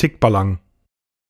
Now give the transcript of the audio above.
Tickballang.